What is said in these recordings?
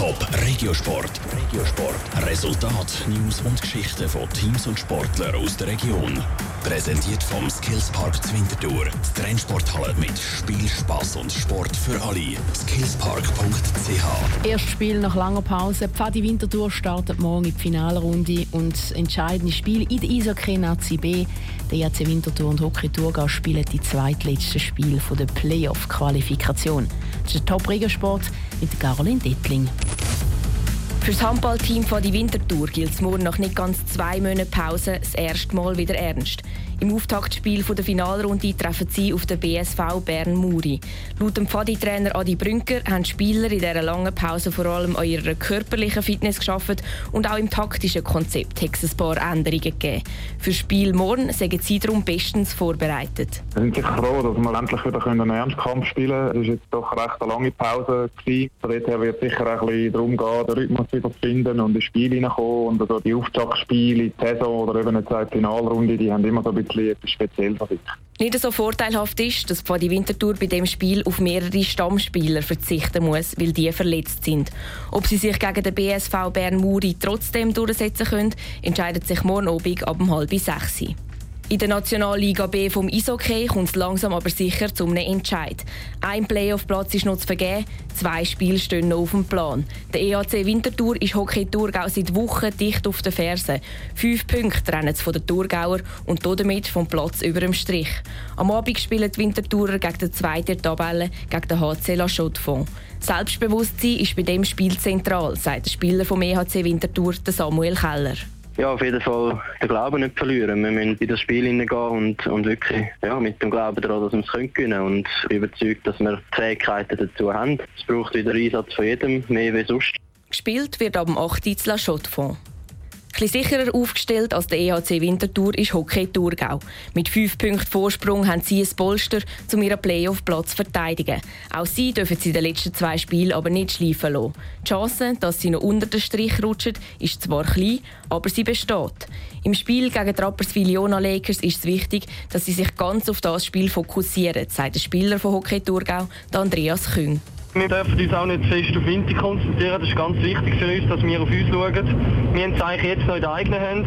Top Regiosport. Regiosport. Resultat, News und Geschichten von Teams und Sportlern aus der Region. Präsentiert vom Skillspark Zwintertour. Die Trennsporthalle mit Spiel, Spaß und Sport für alle. Skillspark.ch. Erstes Spiel nach langer Pause. Pfadi Winterthur startet morgen in die Finalrunde und entscheidende Spiel in der Eishockey Nazi B. Der EAC Winterthur und Hockey Thurgau spielen die zweitletzten Spiel der Playoff-Qualifikation. Das ist der Top Regiosport mit Caroline Dettling. Für das Handballteam von die Wintertour gilt es morgen nach nicht ganz zwei Monaten Pause das erste Mal wieder ernst. Im Auftaktspiel der Finalrunde treffen sie auf den BSV Bern Muri. Laut dem Pfadi-Trainer Adi Brünker haben Spieler in dieser langen Pause vor allem an ihrer körperlichen Fitness geschaffen und auch im taktischen Konzept hat es ein paar Änderungen gegeben. Für das Spiel morgen sind sie darum bestens vorbereitet. Wir sind sicher froh, dass wir endlich wieder einen Ernstkampf spielen können. Es war jetzt doch recht eine lange Pause. Gewesen. Von daher sicher ein darum gehen, den Rhythmus wieder zu finden und ins Spiel hineinkommen. Also die Auftaktspiele, die Saison oder eben eine Finalrunde, bisschen etwas speziell für dich. Nicht so vorteilhaft ist, dass die Wintertour bei dem Spiel auf mehrere Stammspieler verzichten muss, weil die verletzt sind. Ob sie sich gegen den BSV Bern Muri trotzdem durchsetzen können, entscheidet sich morgen Abend ab halb sechs. In der Nationalliga B vom Eishockey kommt es langsam aber sicher zum Entscheid. Ein Playoff-Platz ist noch zu vergeben, zwei Spiele stehen noch auf dem Plan. Der EAC Winterthur ist Hockey Thurgau seit Wochen dicht auf den Fersen. Fünf Punkte trennen von den Thurgauer und damit vom Platz über dem Strich. Am Abend spielen die Winterthurer gegen den zweiten Tabelle, gegen den HC La chaux Selbstbewusstsein ist bei dem Spiel zentral, sagt der Spieler vom EHC Winterthur, Samuel Keller ja, auf jeden Fall den Glauben nicht verlieren. Wir müssen in das Spiel hineingehen und, und wirklich ja, mit dem Glauben daran, dass wir es gewinnen können. Und ich bin überzeugt, dass wir die Fähigkeiten dazu haben. Es braucht wieder Einsatz von jedem, mehr wie sonst. Gespielt wird dem 8. La Chaux-de-Fonds. Etwas sicherer aufgestellt als der EHC Winterthur ist Hockey Thurgau. Mit fünf Punkten Vorsprung haben sie ein Polster, um ihren Playoff-Platz zu verteidigen. Auch sie dürfen sie in den letzten zwei Spielen aber nicht schleifen lassen. Die Chance, dass sie noch unter den Strich rutschen, ist zwar klein, aber sie besteht. Im Spiel gegen die Rapperswil-Jona Lakers ist es wichtig, dass sie sich ganz auf das Spiel fokussieren, sagt der Spieler von Hockey Thurgau, Andreas Küng. Wir dürfen uns auch nicht fest auf Winter konzentrieren. Das ist ganz wichtig für uns, dass wir auf uns schauen. Wir haben es eigentlich jetzt noch in der eigenen Hand.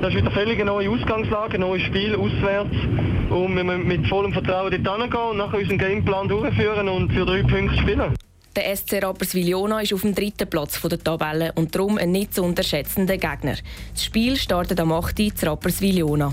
Das ist wieder völlig eine neue Ausgangslage, ein neues Spiel auswärts. Und wir müssen mit vollem Vertrauen dort hingehen und nachher unseren Gameplan durchführen und für drei Punkte spielen. Der SC Rapperswil-Jona ist auf dem dritten Platz der Tabelle und darum ein nicht zu unterschätzender Gegner. Das Spiel startet am 8. Uhr zu Rapperswil-Jona.